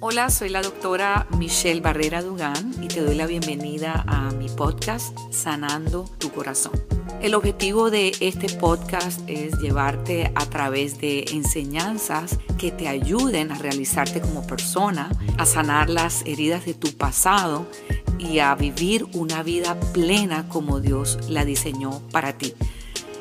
Hola, soy la doctora Michelle Barrera Dugán y te doy la bienvenida a mi podcast Sanando tu Corazón. El objetivo de este podcast es llevarte a través de enseñanzas que te ayuden a realizarte como persona, a sanar las heridas de tu pasado y a vivir una vida plena como Dios la diseñó para ti.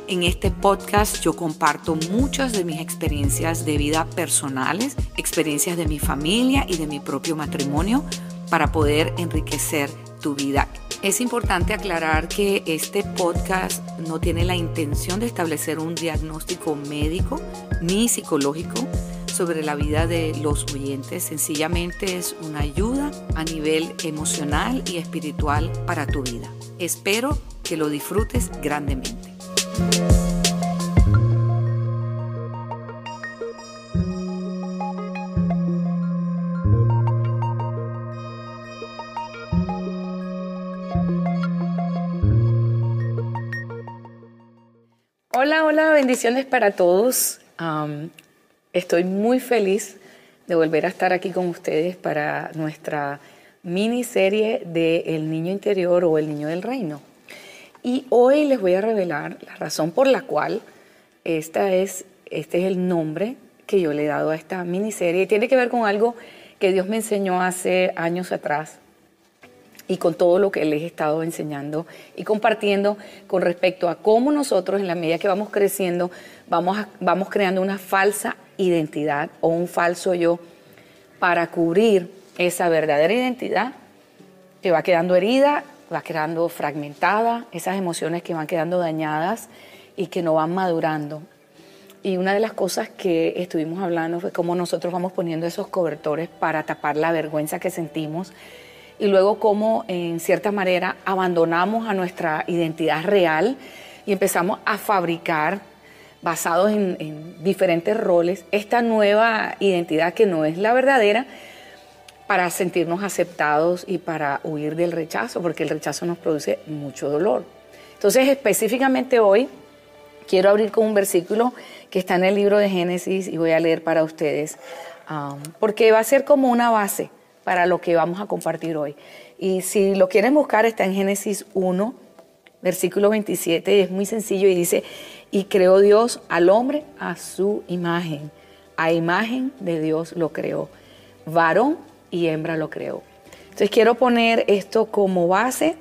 En este podcast yo comparto muchas de mis experiencias de vida personales, experiencias de mi familia y de mi propio matrimonio para poder enriquecer tu vida. Es importante aclarar que este podcast no tiene la intención de establecer un diagnóstico médico ni psicológico sobre la vida de los oyentes, sencillamente es una ayuda a nivel emocional y espiritual para tu vida. Espero que lo disfrutes grandemente. Hola, hola, bendiciones para todos. estoy muy feliz de volver a estar aquí con ustedes para nuestra miniserie de El Niño Interior o El Niño del Reino. Y hoy les voy a revelar la razón por la cual esta es, este es el nombre que yo le he dado a esta miniserie. Tiene que ver con algo que Dios me enseñó hace años atrás y con todo lo que les he estado enseñando y compartiendo con respecto a cómo nosotros en la medida que vamos creciendo vamos, vamos creando una falsa identidad o un falso yo para cubrir esa verdadera identidad que va quedando herida va quedando fragmentada, esas emociones que van quedando dañadas y que no van madurando. Y una de las cosas que estuvimos hablando fue cómo nosotros vamos poniendo esos cobertores para tapar la vergüenza que sentimos y luego cómo en cierta manera abandonamos a nuestra identidad real y empezamos a fabricar basados en, en diferentes roles esta nueva identidad que no es la verdadera, para sentirnos aceptados y para huir del rechazo, porque el rechazo nos produce mucho dolor. Entonces, específicamente hoy, quiero abrir con un versículo que está en el libro de Génesis y voy a leer para ustedes, um, porque va a ser como una base para lo que vamos a compartir hoy. Y si lo quieren buscar, está en Génesis 1, versículo 27, y es muy sencillo y dice, y creó Dios al hombre a su imagen, a imagen de Dios lo creó, varón y hembra lo creó. Entonces quiero poner esto como base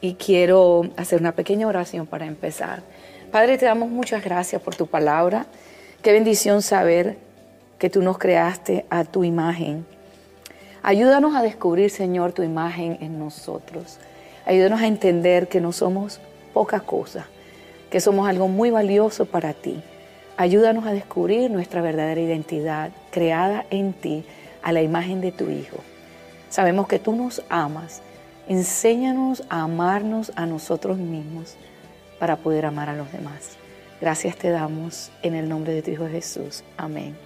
y quiero hacer una pequeña oración para empezar. Padre, te damos muchas gracias por tu palabra. Qué bendición saber que tú nos creaste a tu imagen. Ayúdanos a descubrir, Señor, tu imagen en nosotros. Ayúdanos a entender que no somos poca cosa, que somos algo muy valioso para ti. Ayúdanos a descubrir nuestra verdadera identidad creada en ti a la imagen de tu Hijo. Sabemos que tú nos amas. Enséñanos a amarnos a nosotros mismos para poder amar a los demás. Gracias te damos en el nombre de tu Hijo Jesús. Amén.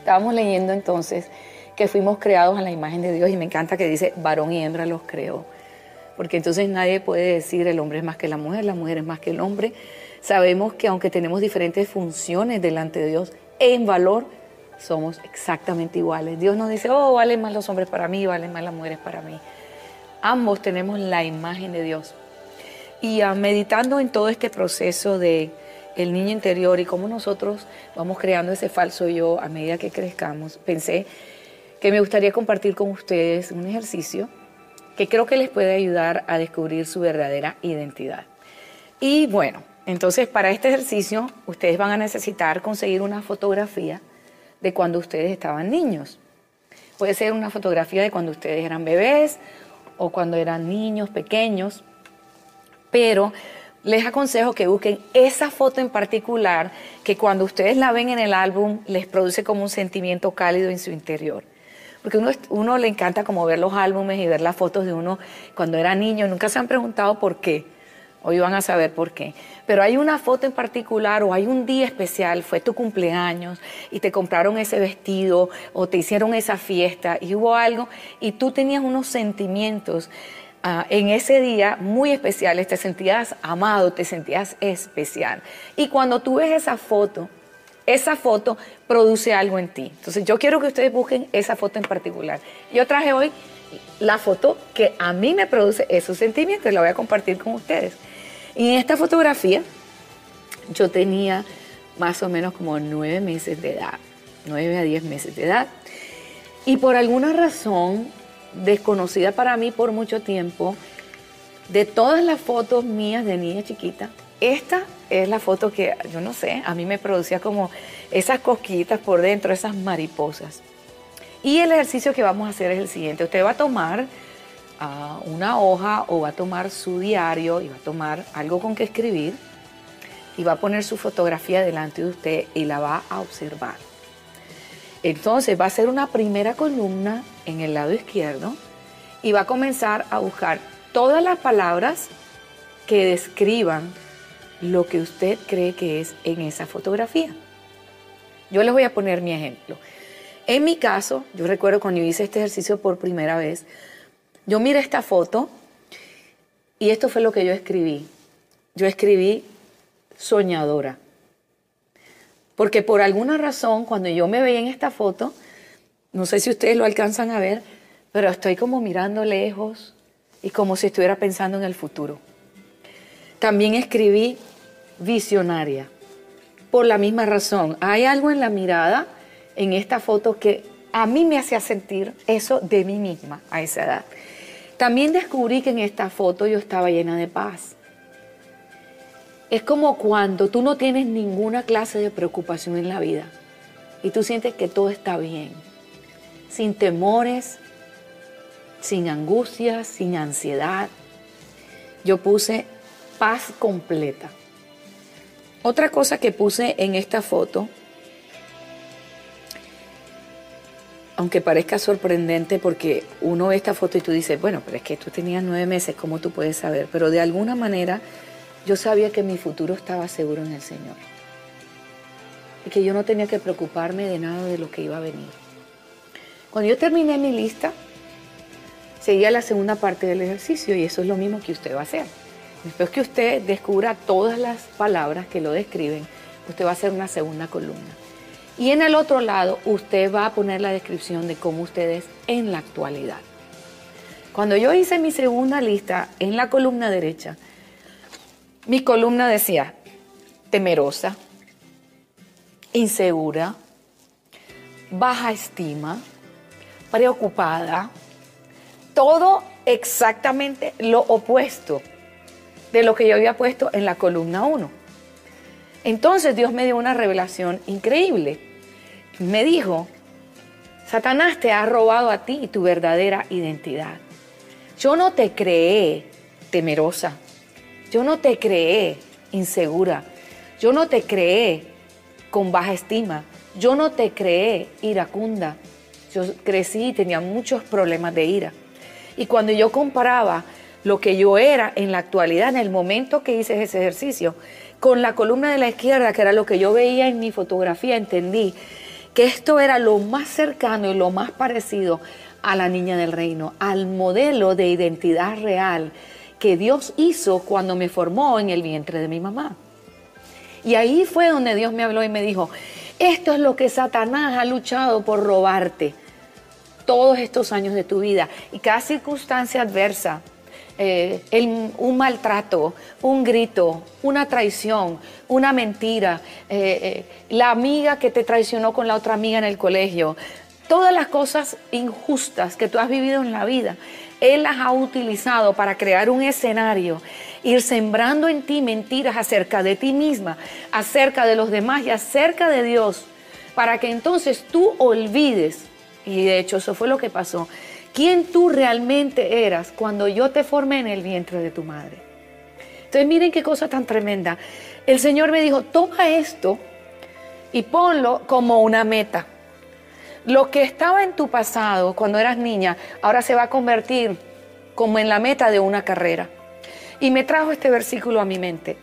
Estábamos leyendo entonces que fuimos creados a la imagen de Dios y me encanta que dice varón y hembra los creó. Porque entonces nadie puede decir el hombre es más que la mujer, la mujer es más que el hombre. Sabemos que aunque tenemos diferentes funciones delante de Dios en valor, somos exactamente iguales. Dios nos dice, oh, valen más los hombres para mí, valen más las mujeres para mí. Ambos tenemos la imagen de Dios. Y ah, meditando en todo este proceso de el niño interior y cómo nosotros vamos creando ese falso yo a medida que crezcamos, pensé que me gustaría compartir con ustedes un ejercicio que creo que les puede ayudar a descubrir su verdadera identidad. Y bueno, entonces para este ejercicio ustedes van a necesitar conseguir una fotografía de cuando ustedes estaban niños. Puede ser una fotografía de cuando ustedes eran bebés o cuando eran niños pequeños, pero les aconsejo que busquen esa foto en particular que cuando ustedes la ven en el álbum les produce como un sentimiento cálido en su interior. Porque uno, uno le encanta como ver los álbumes y ver las fotos de uno cuando era niño. Nunca se han preguntado por qué. Hoy van a saber por qué. Pero hay una foto en particular o hay un día especial, fue tu cumpleaños y te compraron ese vestido o te hicieron esa fiesta y hubo algo y tú tenías unos sentimientos ah, en ese día muy especiales, te sentías amado, te sentías especial. Y cuando tú ves esa foto, esa foto produce algo en ti. Entonces yo quiero que ustedes busquen esa foto en particular. Yo traje hoy la foto que a mí me produce esos sentimientos, la voy a compartir con ustedes. Y en esta fotografía yo tenía más o menos como nueve meses de edad, nueve a diez meses de edad. Y por alguna razón desconocida para mí por mucho tiempo, de todas las fotos mías de niña chiquita, esta es la foto que, yo no sé, a mí me producía como esas cosquillitas por dentro, esas mariposas. Y el ejercicio que vamos a hacer es el siguiente. Usted va a tomar una hoja o va a tomar su diario y va a tomar algo con que escribir y va a poner su fotografía delante de usted y la va a observar. Entonces va a hacer una primera columna en el lado izquierdo y va a comenzar a buscar todas las palabras que describan lo que usted cree que es en esa fotografía. Yo les voy a poner mi ejemplo. En mi caso, yo recuerdo cuando hice este ejercicio por primera vez, yo miré esta foto y esto fue lo que yo escribí. Yo escribí soñadora. Porque por alguna razón, cuando yo me veía en esta foto, no sé si ustedes lo alcanzan a ver, pero estoy como mirando lejos y como si estuviera pensando en el futuro. También escribí visionaria. Por la misma razón, hay algo en la mirada en esta foto que a mí me hacía sentir eso de mí misma a esa edad. También descubrí que en esta foto yo estaba llena de paz. Es como cuando tú no tienes ninguna clase de preocupación en la vida y tú sientes que todo está bien, sin temores, sin angustias, sin ansiedad. Yo puse paz completa. Otra cosa que puse en esta foto aunque parezca sorprendente porque uno ve esta foto y tú dices, bueno, pero es que tú tenías nueve meses, ¿cómo tú puedes saber? Pero de alguna manera yo sabía que mi futuro estaba seguro en el Señor. Y que yo no tenía que preocuparme de nada de lo que iba a venir. Cuando yo terminé mi lista, seguía la segunda parte del ejercicio y eso es lo mismo que usted va a hacer. Después que usted descubra todas las palabras que lo describen, usted va a hacer una segunda columna. Y en el otro lado usted va a poner la descripción de cómo usted es en la actualidad. Cuando yo hice mi segunda lista en la columna derecha, mi columna decía temerosa, insegura, baja estima, preocupada, todo exactamente lo opuesto de lo que yo había puesto en la columna 1. Entonces Dios me dio una revelación increíble me dijo, Satanás te ha robado a ti tu verdadera identidad. Yo no te creé temerosa, yo no te creé insegura, yo no te creé con baja estima, yo no te creé iracunda. Yo crecí y tenía muchos problemas de ira. Y cuando yo comparaba lo que yo era en la actualidad, en el momento que hice ese ejercicio, con la columna de la izquierda, que era lo que yo veía en mi fotografía, entendí que esto era lo más cercano y lo más parecido a la niña del reino, al modelo de identidad real que Dios hizo cuando me formó en el vientre de mi mamá. Y ahí fue donde Dios me habló y me dijo, esto es lo que Satanás ha luchado por robarte todos estos años de tu vida y cada circunstancia adversa eh, un maltrato, un grito, una traición, una mentira, eh, eh, la amiga que te traicionó con la otra amiga en el colegio, todas las cosas injustas que tú has vivido en la vida, Él las ha utilizado para crear un escenario, ir sembrando en ti mentiras acerca de ti misma, acerca de los demás y acerca de Dios, para que entonces tú olvides, y de hecho eso fue lo que pasó, quién tú realmente eras cuando yo te formé en el vientre de tu madre. Entonces miren qué cosa tan tremenda. El Señor me dijo, toma esto y ponlo como una meta. Lo que estaba en tu pasado cuando eras niña, ahora se va a convertir como en la meta de una carrera. Y me trajo este versículo a mi mente.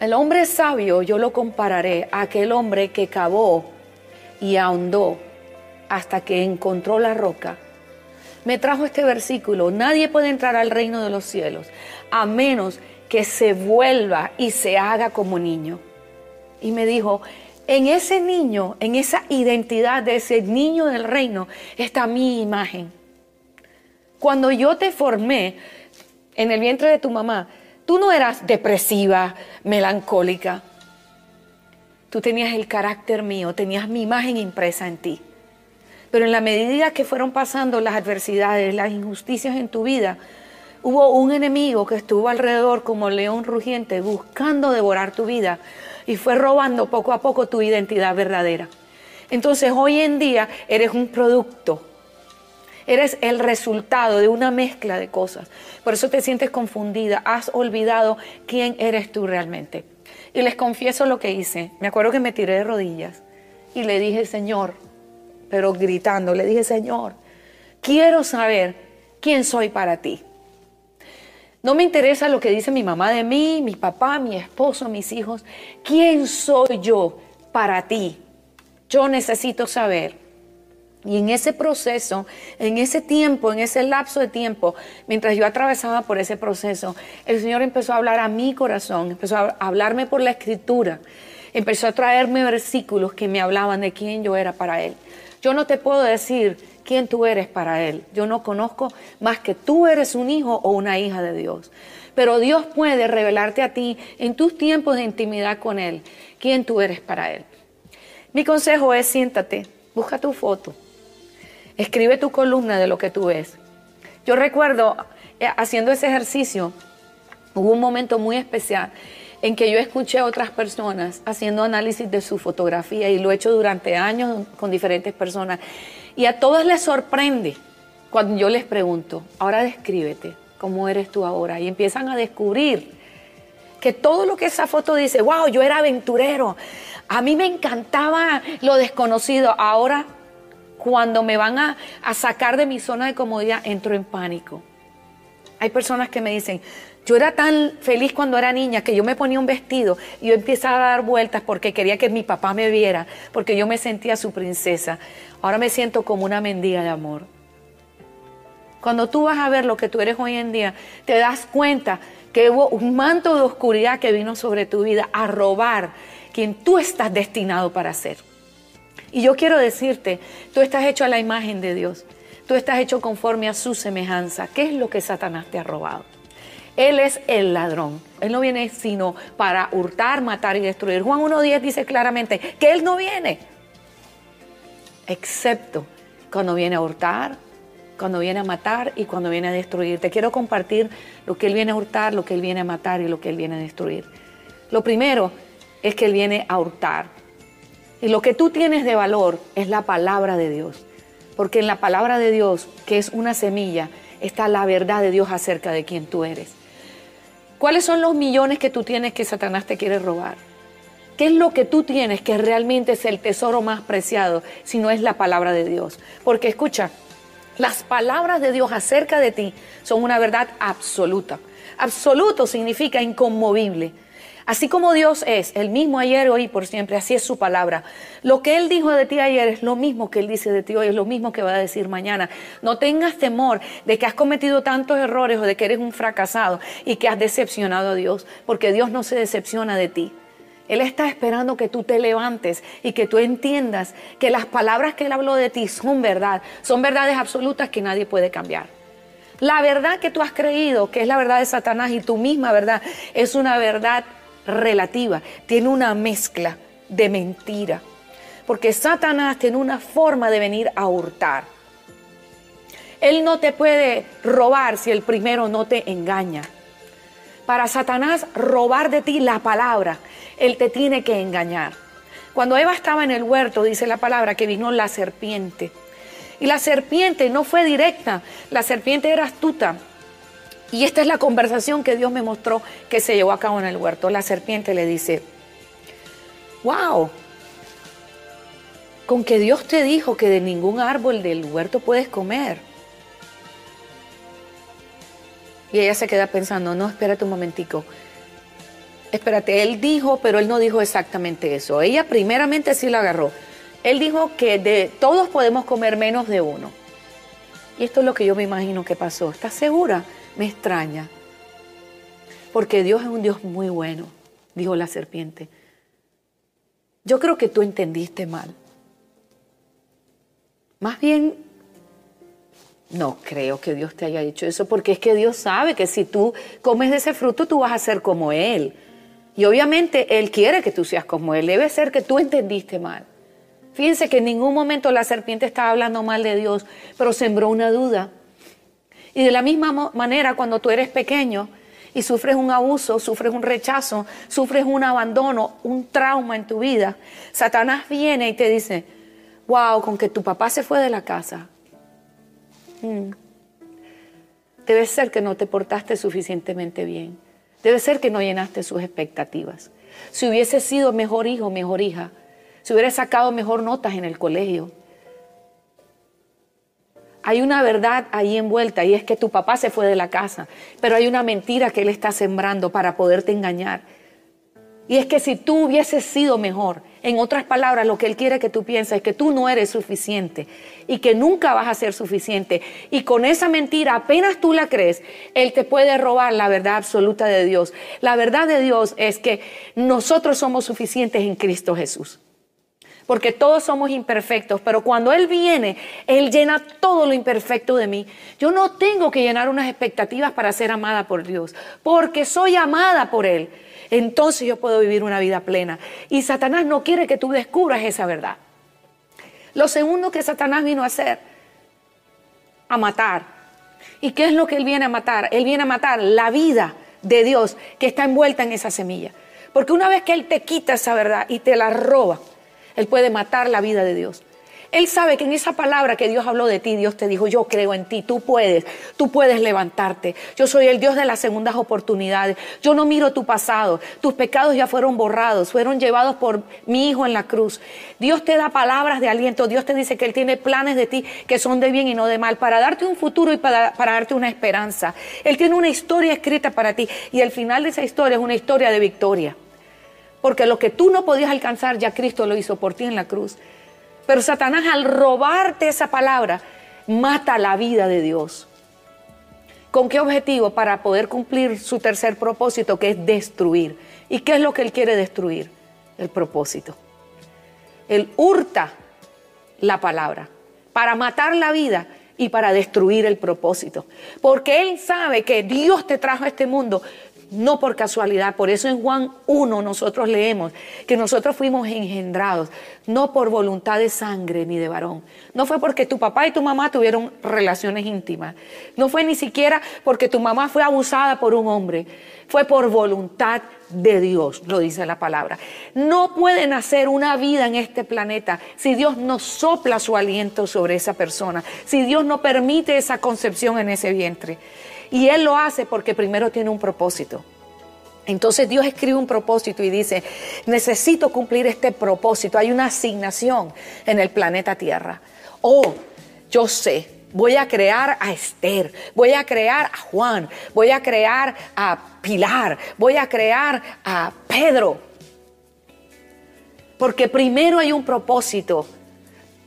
El hombre sabio yo lo compararé a aquel hombre que cavó y ahondó hasta que encontró la roca. Me trajo este versículo. Nadie puede entrar al reino de los cielos a menos que se vuelva y se haga como niño. Y me dijo, en ese niño, en esa identidad de ese niño del reino, está mi imagen. Cuando yo te formé en el vientre de tu mamá, tú no eras depresiva, melancólica. Tú tenías el carácter mío, tenías mi imagen impresa en ti. Pero en la medida que fueron pasando las adversidades, las injusticias en tu vida, hubo un enemigo que estuvo alrededor como león rugiente buscando devorar tu vida y fue robando poco a poco tu identidad verdadera. Entonces hoy en día eres un producto, eres el resultado de una mezcla de cosas. Por eso te sientes confundida, has olvidado quién eres tú realmente. Y les confieso lo que hice. Me acuerdo que me tiré de rodillas y le dije, Señor, pero gritando, le dije, Señor, quiero saber quién soy para ti. No me interesa lo que dice mi mamá de mí, mi papá, mi esposo, mis hijos. ¿Quién soy yo para ti? Yo necesito saber. Y en ese proceso, en ese tiempo, en ese lapso de tiempo, mientras yo atravesaba por ese proceso, el Señor empezó a hablar a mi corazón, empezó a hablarme por la escritura, empezó a traerme versículos que me hablaban de quién yo era para Él. Yo no te puedo decir quién tú eres para Él. Yo no conozco más que tú eres un hijo o una hija de Dios. Pero Dios puede revelarte a ti en tus tiempos de intimidad con Él, quién tú eres para Él. Mi consejo es siéntate, busca tu foto, escribe tu columna de lo que tú ves. Yo recuerdo eh, haciendo ese ejercicio, hubo un momento muy especial en que yo escuché a otras personas haciendo análisis de su fotografía y lo he hecho durante años con diferentes personas. Y a todas les sorprende cuando yo les pregunto, ahora descríbete, ¿cómo eres tú ahora? Y empiezan a descubrir que todo lo que esa foto dice, wow, yo era aventurero, a mí me encantaba lo desconocido, ahora cuando me van a, a sacar de mi zona de comodidad, entro en pánico. Hay personas que me dicen, yo era tan feliz cuando era niña que yo me ponía un vestido y yo empezaba a dar vueltas porque quería que mi papá me viera, porque yo me sentía su princesa. Ahora me siento como una mendiga de amor. Cuando tú vas a ver lo que tú eres hoy en día, te das cuenta que hubo un manto de oscuridad que vino sobre tu vida a robar quien tú estás destinado para ser. Y yo quiero decirte, tú estás hecho a la imagen de Dios. Tú estás hecho conforme a su semejanza. ¿Qué es lo que Satanás te ha robado? Él es el ladrón. Él no viene sino para hurtar, matar y destruir. Juan 1.10 dice claramente que Él no viene excepto cuando viene a hurtar, cuando viene a matar y cuando viene a destruir. Te quiero compartir lo que Él viene a hurtar, lo que Él viene a matar y lo que Él viene a destruir. Lo primero es que Él viene a hurtar. Y lo que tú tienes de valor es la palabra de Dios. Porque en la palabra de Dios, que es una semilla, está la verdad de Dios acerca de quién tú eres. ¿Cuáles son los millones que tú tienes que Satanás te quiere robar? ¿Qué es lo que tú tienes que realmente es el tesoro más preciado si no es la palabra de Dios? Porque escucha, las palabras de Dios acerca de ti son una verdad absoluta. Absoluto significa inconmovible. Así como Dios es el mismo ayer, hoy y por siempre, así es su palabra. Lo que Él dijo de ti ayer es lo mismo que Él dice de ti hoy, es lo mismo que va a decir mañana. No tengas temor de que has cometido tantos errores o de que eres un fracasado y que has decepcionado a Dios, porque Dios no se decepciona de ti. Él está esperando que tú te levantes y que tú entiendas que las palabras que Él habló de ti son verdad, son verdades absolutas que nadie puede cambiar. La verdad que tú has creído, que es la verdad de Satanás y tu misma verdad, es una verdad relativa, tiene una mezcla de mentira. Porque Satanás tiene una forma de venir a hurtar. Él no te puede robar si el primero no te engaña. Para Satanás robar de ti la palabra él te tiene que engañar. Cuando Eva estaba en el huerto, dice la palabra, que vino la serpiente. Y la serpiente no fue directa, la serpiente era astuta. Y esta es la conversación que Dios me mostró que se llevó a cabo en el huerto. La serpiente le dice, wow, con que Dios te dijo que de ningún árbol del huerto puedes comer. Y ella se queda pensando, no, espérate un momentico. Espérate, él dijo, pero él no dijo exactamente eso. Ella primeramente sí la agarró. Él dijo que de todos podemos comer menos de uno. Y esto es lo que yo me imagino que pasó. ¿Estás segura? Me extraña. Porque Dios es un Dios muy bueno, dijo la serpiente. Yo creo que tú entendiste mal. Más bien, no creo que Dios te haya dicho eso, porque es que Dios sabe que si tú comes de ese fruto, tú vas a ser como Él. Y obviamente Él quiere que tú seas como Él. Debe ser que tú entendiste mal. Fíjense que en ningún momento la serpiente estaba hablando mal de Dios, pero sembró una duda. Y de la misma manera, cuando tú eres pequeño y sufres un abuso, sufres un rechazo, sufres un abandono, un trauma en tu vida, Satanás viene y te dice, wow, con que tu papá se fue de la casa. Hmm. Debe ser que no te portaste suficientemente bien. Debe ser que no llenaste sus expectativas. Si hubiese sido mejor hijo, mejor hija, si hubiera sacado mejor notas en el colegio. Hay una verdad ahí envuelta y es que tu papá se fue de la casa, pero hay una mentira que él está sembrando para poderte engañar. Y es que si tú hubieses sido mejor, en otras palabras, lo que Él quiere que tú pienses es que tú no eres suficiente y que nunca vas a ser suficiente. Y con esa mentira, apenas tú la crees, Él te puede robar la verdad absoluta de Dios. La verdad de Dios es que nosotros somos suficientes en Cristo Jesús porque todos somos imperfectos, pero cuando Él viene, Él llena todo lo imperfecto de mí. Yo no tengo que llenar unas expectativas para ser amada por Dios, porque soy amada por Él. Entonces yo puedo vivir una vida plena. Y Satanás no quiere que tú descubras esa verdad. Lo segundo que Satanás vino a hacer, a matar. ¿Y qué es lo que Él viene a matar? Él viene a matar la vida de Dios que está envuelta en esa semilla. Porque una vez que Él te quita esa verdad y te la roba, él puede matar la vida de Dios. Él sabe que en esa palabra que Dios habló de ti, Dios te dijo, yo creo en ti, tú puedes, tú puedes levantarte. Yo soy el Dios de las segundas oportunidades. Yo no miro tu pasado, tus pecados ya fueron borrados, fueron llevados por mi Hijo en la cruz. Dios te da palabras de aliento, Dios te dice que Él tiene planes de ti que son de bien y no de mal, para darte un futuro y para, para darte una esperanza. Él tiene una historia escrita para ti y el final de esa historia es una historia de victoria. Porque lo que tú no podías alcanzar, ya Cristo lo hizo por ti en la cruz. Pero Satanás al robarte esa palabra, mata la vida de Dios. ¿Con qué objetivo? Para poder cumplir su tercer propósito, que es destruir. ¿Y qué es lo que él quiere destruir? El propósito. Él hurta la palabra para matar la vida y para destruir el propósito. Porque Él sabe que Dios te trajo a este mundo no por casualidad. Por eso en Juan 1 nosotros leemos que nosotros fuimos engendrados, no por voluntad de sangre ni de varón. No fue porque tu papá y tu mamá tuvieron relaciones íntimas. No fue ni siquiera porque tu mamá fue abusada por un hombre. Fue por voluntad de Dios, lo dice la palabra. No puede nacer una vida en este planeta si Dios no sopla su aliento sobre esa persona, si Dios no permite esa concepción en ese vientre. Y Él lo hace porque primero tiene un propósito. Entonces Dios escribe un propósito y dice, necesito cumplir este propósito. Hay una asignación en el planeta Tierra. Oh, yo sé, voy a crear a Esther, voy a crear a Juan, voy a crear a Pilar, voy a crear a Pedro. Porque primero hay un propósito.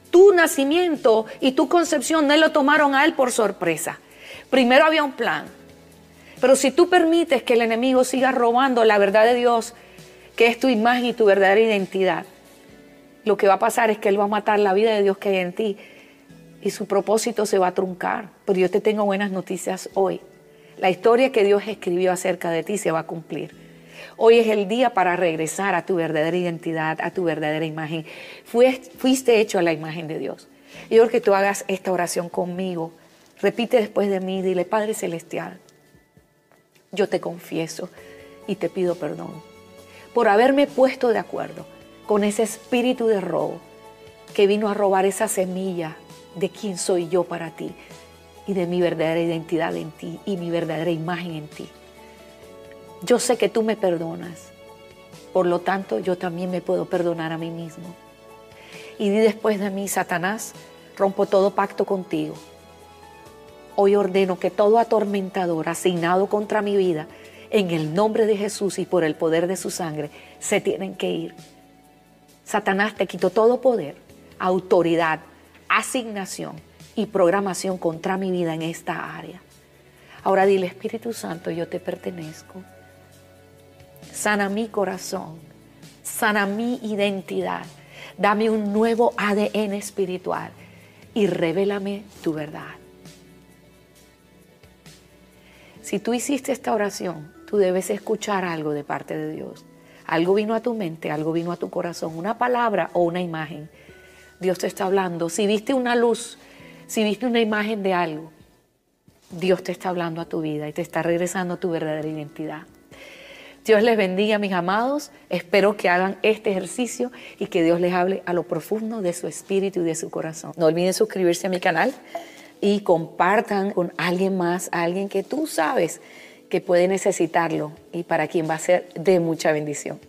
Tu nacimiento y tu concepción no lo tomaron a él por sorpresa. Primero había un plan. Pero si tú permites que el enemigo siga robando la verdad de Dios, que es tu imagen y tu verdadera identidad, lo que va a pasar es que Él va a matar la vida de Dios que hay en ti y su propósito se va a truncar. Pero yo te tengo buenas noticias hoy. La historia que Dios escribió acerca de ti se va a cumplir. Hoy es el día para regresar a tu verdadera identidad, a tu verdadera imagen. Fuiste hecho a la imagen de Dios. Yo quiero que tú hagas esta oración conmigo Repite después de mí, dile, Padre Celestial, yo te confieso y te pido perdón por haberme puesto de acuerdo con ese espíritu de robo que vino a robar esa semilla de quién soy yo para ti y de mi verdadera identidad en ti y mi verdadera imagen en ti. Yo sé que tú me perdonas, por lo tanto yo también me puedo perdonar a mí mismo. Y di después de mí, Satanás, rompo todo pacto contigo hoy ordeno que todo atormentador asignado contra mi vida, en el nombre de Jesús y por el poder de su sangre, se tienen que ir. Satanás te quitó todo poder, autoridad, asignación y programación contra mi vida en esta área. Ahora dile, Espíritu Santo, yo te pertenezco. Sana mi corazón, sana mi identidad, dame un nuevo ADN espiritual y revélame tu verdad. Si tú hiciste esta oración, tú debes escuchar algo de parte de Dios. Algo vino a tu mente, algo vino a tu corazón, una palabra o una imagen. Dios te está hablando. Si viste una luz, si viste una imagen de algo, Dios te está hablando a tu vida y te está regresando a tu verdadera identidad. Dios les bendiga, mis amados. Espero que hagan este ejercicio y que Dios les hable a lo profundo de su espíritu y de su corazón. No olviden suscribirse a mi canal y compartan con alguien más, alguien que tú sabes que puede necesitarlo y para quien va a ser de mucha bendición.